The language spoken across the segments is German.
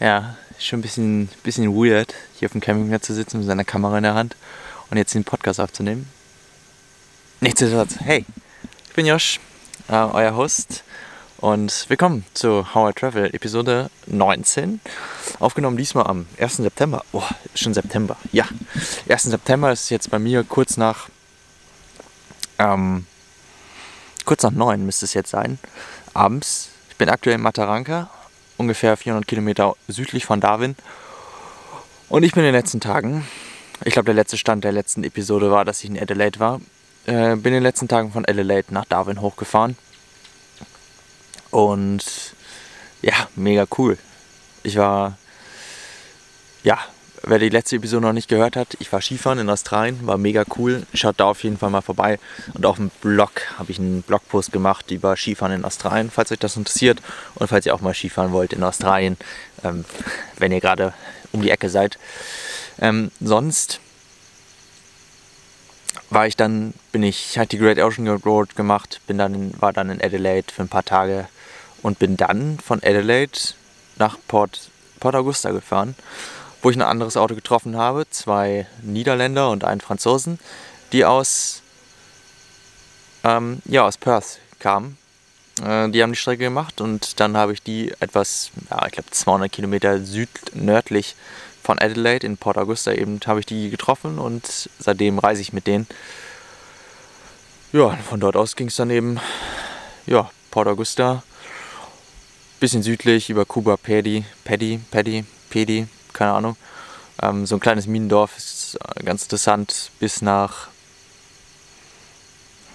Ja, schon ein bisschen, bisschen weird, hier auf dem Campingplatz zu sitzen mit seiner Kamera in der Hand und jetzt den Podcast aufzunehmen. Nichtsdestotrotz, hey, ich bin Josh, äh, euer Host und willkommen zu How I Travel, Episode 19. Aufgenommen diesmal am 1. September. Oh, schon September. Ja, 1. September ist jetzt bei mir kurz nach, ähm, kurz nach 9 müsste es jetzt sein, abends. Ich bin aktuell in Mataranka ungefähr 400 Kilometer südlich von Darwin. Und ich bin in den letzten Tagen, ich glaube der letzte Stand der letzten Episode war, dass ich in Adelaide war, äh, bin in den letzten Tagen von Adelaide nach Darwin hochgefahren. Und ja, mega cool. Ich war, ja, wer die letzte Episode noch nicht gehört hat, ich war Skifahren in Australien, war mega cool. Schaut da auf jeden Fall mal vorbei. Und auf dem Blog habe ich einen Blogpost gemacht über Skifahren in Australien, falls euch das interessiert. Und falls ihr auch mal Skifahren wollt in Australien, ähm, wenn ihr gerade um die Ecke seid. Ähm, sonst war ich dann, bin ich, halt die Great Ocean Road gemacht, bin dann war dann in Adelaide für ein paar Tage und bin dann von Adelaide nach Port, Port Augusta gefahren wo ich ein anderes Auto getroffen habe. Zwei Niederländer und einen Franzosen, die aus, ähm, ja, aus Perth kamen. Äh, die haben die Strecke gemacht und dann habe ich die etwas, ja, ich glaube 200 Kilometer südnördlich von Adelaide in Port Augusta eben habe ich die getroffen und seitdem reise ich mit denen. Ja, von dort aus ging es dann eben, ja, Port Augusta, bisschen südlich über Cuba Paddy, Paddy, Paddy, Paddy, keine Ahnung. Ähm, so ein kleines Minendorf ist ganz interessant bis nach,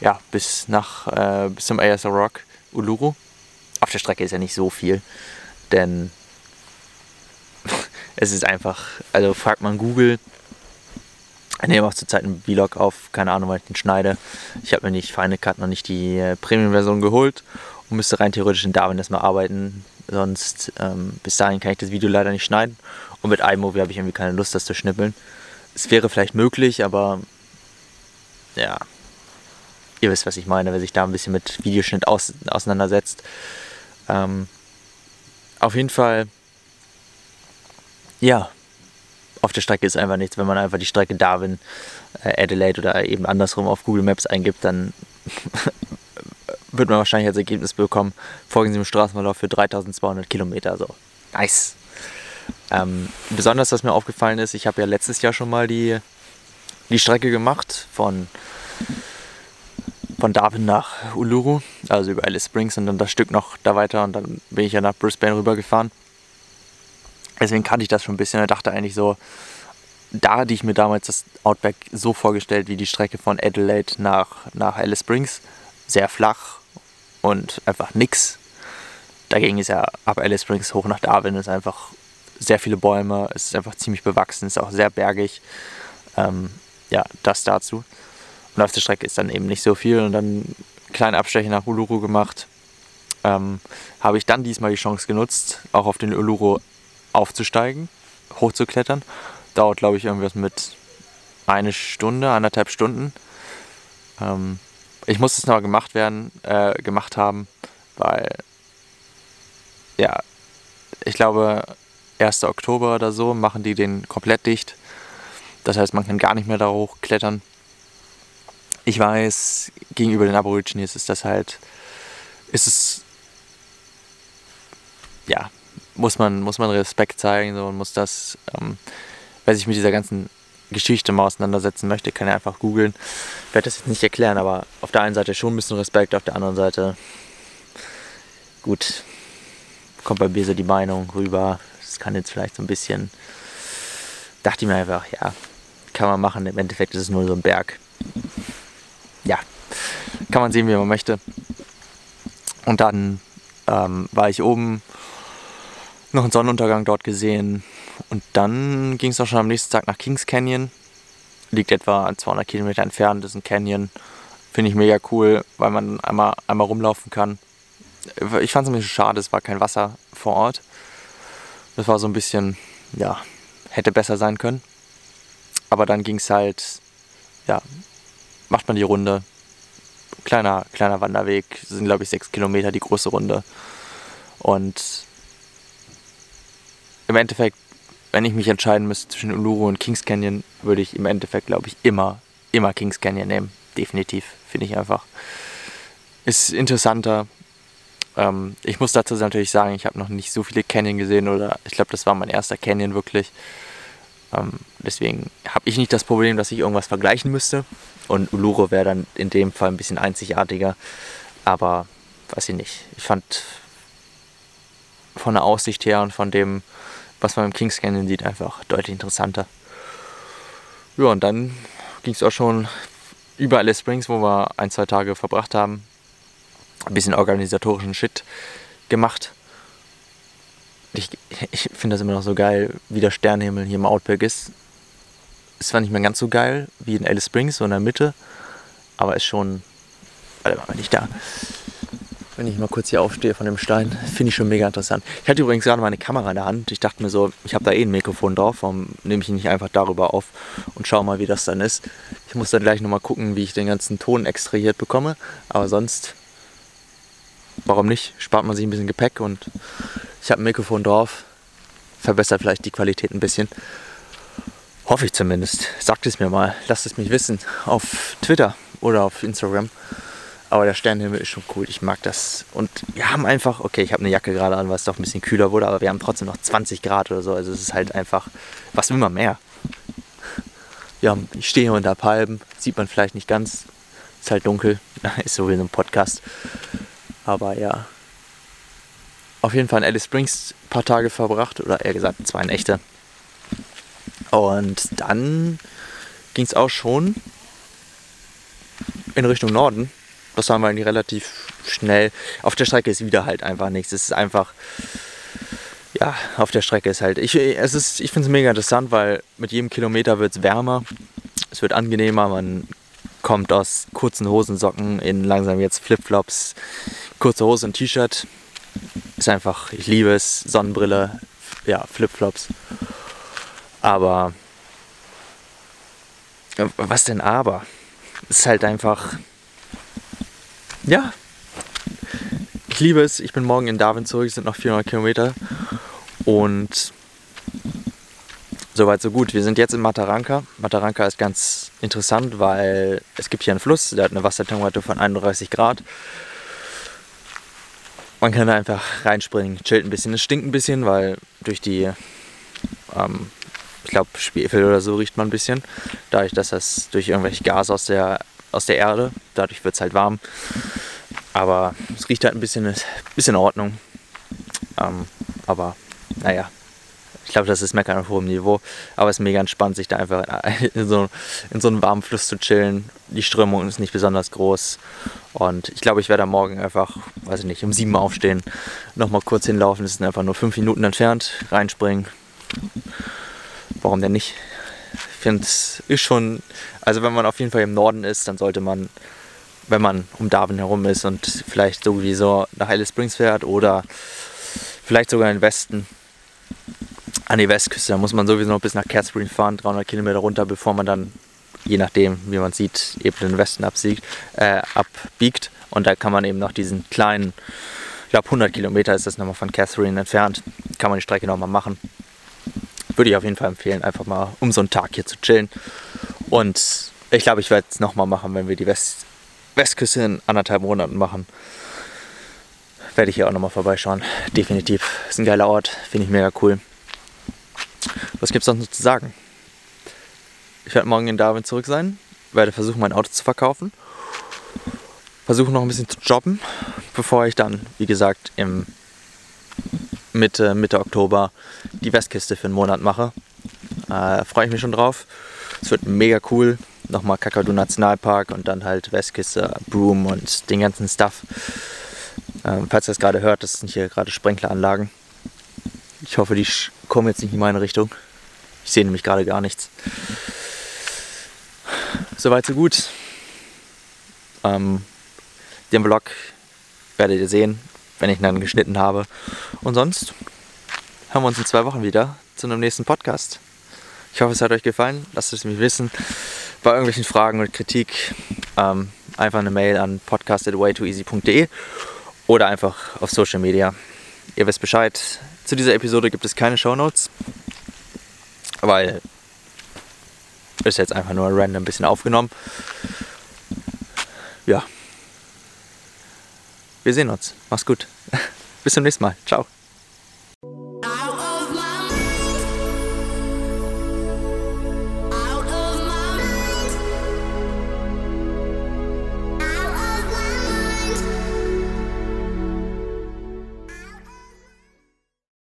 ja, bis nach, äh, bis zum ASR Rock, Uluru. Auf der Strecke ist ja nicht so viel, denn es ist einfach, also fragt man Google, ich nehme auch zurzeit einen Vlog auf, keine Ahnung, weil ich den schneide. Ich habe mir nicht Final Cut noch nicht die äh, Premium-Version geholt und müsste rein theoretisch in Darwin erstmal arbeiten. Sonst ähm, bis dahin kann ich das Video leider nicht schneiden. Und mit iMovie habe ich irgendwie keine Lust, das zu schnippeln. Es wäre vielleicht möglich, aber ja, ihr wisst, was ich meine, wer sich da ein bisschen mit Videoschnitt aus, auseinandersetzt. Ähm, auf jeden Fall, ja, auf der Strecke ist einfach nichts. Wenn man einfach die Strecke Darwin, äh, Adelaide oder eben andersrum auf Google Maps eingibt, dann wird man wahrscheinlich als Ergebnis bekommen, folgen Sie dem Straßenverlauf für 3200 Kilometer. So, nice. Ähm, besonders, was mir aufgefallen ist, ich habe ja letztes Jahr schon mal die, die Strecke gemacht von, von Darwin nach Uluru, also über Alice Springs und dann das Stück noch da weiter und dann bin ich ja nach Brisbane rübergefahren. Deswegen kannte ich das schon ein bisschen und dachte eigentlich so, da hatte ich mir damals das Outback so vorgestellt wie die Strecke von Adelaide nach, nach Alice Springs. Sehr flach und einfach nix. Dagegen ist ja ab Alice Springs hoch nach Darwin ist einfach sehr viele Bäume, es ist einfach ziemlich bewachsen, es ist auch sehr bergig. Ähm, ja, das dazu. Und auf der Strecke ist dann eben nicht so viel und dann einen kleinen Abstecher nach Uluru gemacht. Ähm, habe ich dann diesmal die Chance genutzt, auch auf den Uluru aufzusteigen, hochzuklettern. Dauert, glaube ich, irgendwas mit eine Stunde, anderthalb Stunden. Ähm, ich muss es noch gemacht werden, äh, gemacht haben, weil ja, ich glaube, 1. Oktober oder so machen die den komplett dicht. Das heißt, man kann gar nicht mehr da hochklettern. Ich weiß, gegenüber den Aborigines ist das halt, ist es, ja, muss man, muss man Respekt zeigen so, und muss das, ähm, wer sich mit dieser ganzen Geschichte mal auseinandersetzen möchte, kann er einfach googeln. Ich werde das jetzt nicht erklären, aber auf der einen Seite schon ein bisschen Respekt, auf der anderen Seite, gut, kommt bei mir so die Meinung rüber, das kann jetzt vielleicht so ein bisschen, dachte ich mir einfach, ja, kann man machen. Im Endeffekt ist es nur so ein Berg. Ja, kann man sehen, wie man möchte. Und dann ähm, war ich oben, noch einen Sonnenuntergang dort gesehen. Und dann ging es auch schon am nächsten Tag nach Kings Canyon. Liegt etwa 200 Kilometer entfernt, ist ein Canyon. Finde ich mega cool, weil man einmal, einmal rumlaufen kann. Ich fand es ein bisschen schade, es war kein Wasser vor Ort. Das war so ein bisschen, ja, hätte besser sein können. Aber dann ging es halt, ja, macht man die Runde. Kleiner, kleiner Wanderweg, sind glaube ich sechs Kilometer die große Runde. Und im Endeffekt, wenn ich mich entscheiden müsste zwischen Uluru und Kings Canyon, würde ich im Endeffekt, glaube ich, immer, immer Kings Canyon nehmen. Definitiv, finde ich einfach. Ist interessanter. Ähm, ich muss dazu natürlich sagen, ich habe noch nicht so viele Canyon gesehen oder ich glaube, das war mein erster Canyon wirklich. Ähm, deswegen habe ich nicht das Problem, dass ich irgendwas vergleichen müsste. Und Uluru wäre dann in dem Fall ein bisschen einzigartiger. Aber weiß ich nicht. Ich fand von der Aussicht her und von dem, was man im Kings Canyon sieht, einfach deutlich interessanter. Ja, und dann ging es auch schon über Alice Springs, wo wir ein, zwei Tage verbracht haben. Ein bisschen organisatorischen Shit gemacht. Ich, ich finde das immer noch so geil, wie der Sternenhimmel hier im Outback ist. Ist zwar nicht mehr ganz so geil wie in Alice Springs, so in der Mitte, aber ist schon. Warte mal, wenn ich da wenn ich mal kurz hier aufstehe von dem Stein. Finde ich schon mega interessant. Ich hatte übrigens gerade meine Kamera in der Hand. Ich dachte mir so, ich habe da eh ein Mikrofon drauf. Warum nehme ich ihn nicht einfach darüber auf und schaue mal, wie das dann ist. Ich muss dann gleich nochmal gucken, wie ich den ganzen Ton extrahiert bekomme. Aber sonst, warum nicht? Spart man sich ein bisschen Gepäck und ich habe ein Mikrofon drauf. Verbessert vielleicht die Qualität ein bisschen. Hoffe ich zumindest. Sagt es mir mal. Lasst es mich wissen. Auf Twitter oder auf Instagram. Aber der Sternenhimmel ist schon cool. Ich mag das. Und wir haben einfach, okay, ich habe eine Jacke gerade an, weil es doch ein bisschen kühler wurde, aber wir haben trotzdem noch 20 Grad oder so. Also es ist halt einfach, was will man mehr? Ja, ich stehe hier unter Palmen, sieht man vielleicht nicht ganz. Ist halt dunkel, ist so wie in einem Podcast. Aber ja, auf jeden Fall in Alice Springs ein paar Tage verbracht, oder eher gesagt zwei Nächte. Und dann ging es auch schon in Richtung Norden das haben wir eigentlich relativ schnell. Auf der Strecke ist wieder halt einfach nichts. Es ist einfach, ja, auf der Strecke ist halt. Ich, ich finde es mega interessant, weil mit jedem Kilometer wird es wärmer. Es wird angenehmer. Man kommt aus kurzen Hosensocken in langsam jetzt Flipflops, kurze Hose und T-Shirt. Ist einfach, ich liebe es. Sonnenbrille, ja, Flipflops. Aber was denn aber? Ist halt einfach ja, ich liebe es. Ich bin morgen in Darwin zurück, es sind noch 400 Kilometer. Und soweit so gut. Wir sind jetzt in Mataranka. Mataranka ist ganz interessant, weil es gibt hier einen Fluss, der hat eine Wassertemperatur von 31 Grad. Man kann da einfach reinspringen, chillt ein bisschen. Es stinkt ein bisschen, weil durch die, ähm, ich glaube, Schwefel oder so riecht man ein bisschen. Dadurch, dass das durch irgendwelche Gase aus der, aus der Erde, dadurch wird es halt warm. Aber es riecht halt ein bisschen, bisschen in Ordnung. Ähm, aber naja, ich glaube, das ist Meckern auf hohem Niveau. Aber es ist mega entspannt, sich da einfach in so, in so einem warmen Fluss zu chillen. Die Strömung ist nicht besonders groß. Und ich glaube, ich werde Morgen einfach, weiß ich nicht, um sieben aufstehen, nochmal kurz hinlaufen. Das sind einfach nur fünf Minuten entfernt, reinspringen. Warum denn nicht? Ich finde, es ist schon, also wenn man auf jeden Fall im Norden ist, dann sollte man wenn man um Darwin herum ist und vielleicht sowieso nach Alice Springs fährt oder vielleicht sogar in den Westen an die Westküste. Da muss man sowieso noch bis nach Catherine fahren, 300 Kilometer runter, bevor man dann, je nachdem, wie man sieht, eben den Westen absiegt, äh, abbiegt. Und da kann man eben noch diesen kleinen, ich glaube 100 Kilometer ist das nochmal von Catherine entfernt, kann man die Strecke nochmal machen. Würde ich auf jeden Fall empfehlen, einfach mal um so einen Tag hier zu chillen. Und ich glaube, ich werde es nochmal machen, wenn wir die West Westküste in anderthalb Monaten machen. Werde ich hier auch nochmal vorbeischauen. Definitiv. Ist ein geiler Ort. Finde ich mega cool. Was gibt es sonst noch zu sagen? Ich werde morgen in Darwin zurück sein. Werde versuchen, mein Auto zu verkaufen. Versuche noch ein bisschen zu jobben, bevor ich dann, wie gesagt, im Mitte, Mitte Oktober die Westküste für einen Monat mache. Äh, Freue ich mich schon drauf. Es wird mega cool nochmal Kakadu Nationalpark und dann halt Westküste, Broom und den ganzen Stuff. Ähm, falls ihr das gerade hört, das sind hier gerade Sprenkleranlagen. Ich hoffe, die kommen jetzt nicht in meine Richtung. Ich sehe nämlich gerade gar nichts. Soweit, so gut. Ähm, den Vlog werdet ihr sehen, wenn ich ihn dann geschnitten habe. Und sonst hören wir uns in zwei Wochen wieder zu einem nächsten Podcast. Ich hoffe, es hat euch gefallen. Lasst es mich wissen bei irgendwelchen Fragen oder Kritik ähm, einfach eine Mail an podcast.waytooeasy.de oder einfach auf Social Media. Ihr wisst Bescheid. Zu dieser Episode gibt es keine Shownotes, weil ist jetzt einfach nur random ein bisschen aufgenommen. Ja. Wir sehen uns. Mach's gut. Bis zum nächsten Mal. Ciao.